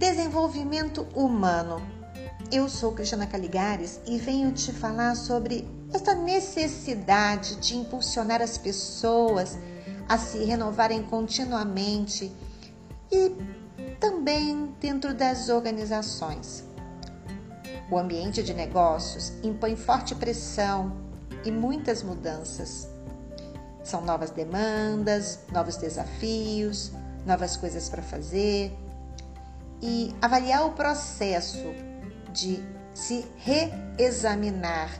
Desenvolvimento humano. Eu sou Cristiana Caligares e venho te falar sobre esta necessidade de impulsionar as pessoas a se renovarem continuamente e também dentro das organizações. O ambiente de negócios impõe forte pressão e muitas mudanças. São novas demandas, novos desafios, novas coisas para fazer. E avaliar o processo de se reexaminar,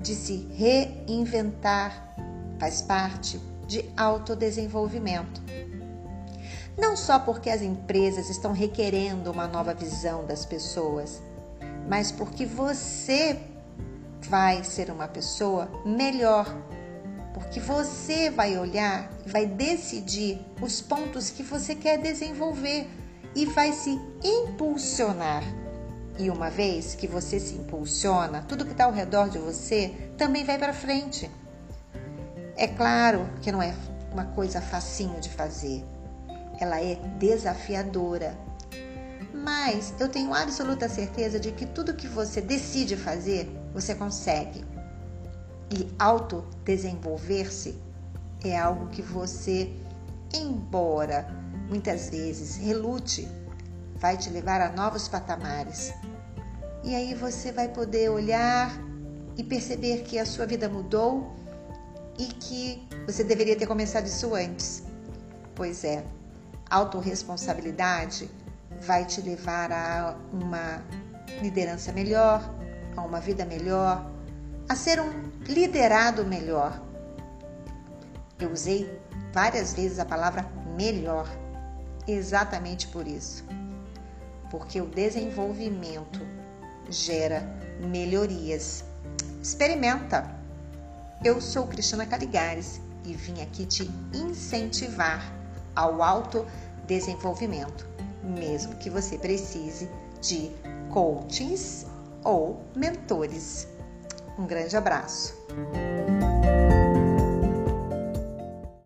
de se reinventar, faz parte de autodesenvolvimento. Não só porque as empresas estão requerendo uma nova visão das pessoas, mas porque você vai ser uma pessoa melhor. Porque você vai olhar e vai decidir os pontos que você quer desenvolver e vai se impulsionar. E uma vez que você se impulsiona, tudo que está ao redor de você também vai para frente. É claro que não é uma coisa facinho de fazer. Ela é desafiadora. Mas eu tenho absoluta certeza de que tudo que você decide fazer, você consegue. E autodesenvolver-se é algo que você, embora muitas vezes relute, vai te levar a novos patamares. E aí você vai poder olhar e perceber que a sua vida mudou e que você deveria ter começado isso antes. Pois é, autorresponsabilidade vai te levar a uma liderança melhor, a uma vida melhor, a ser um liderado melhor. Eu usei várias vezes a palavra melhor, exatamente por isso. Porque o desenvolvimento gera melhorias. Experimenta! Eu sou Cristina Caligares e vim aqui te incentivar ao autodesenvolvimento, mesmo que você precise de coachings ou mentores. Um grande abraço.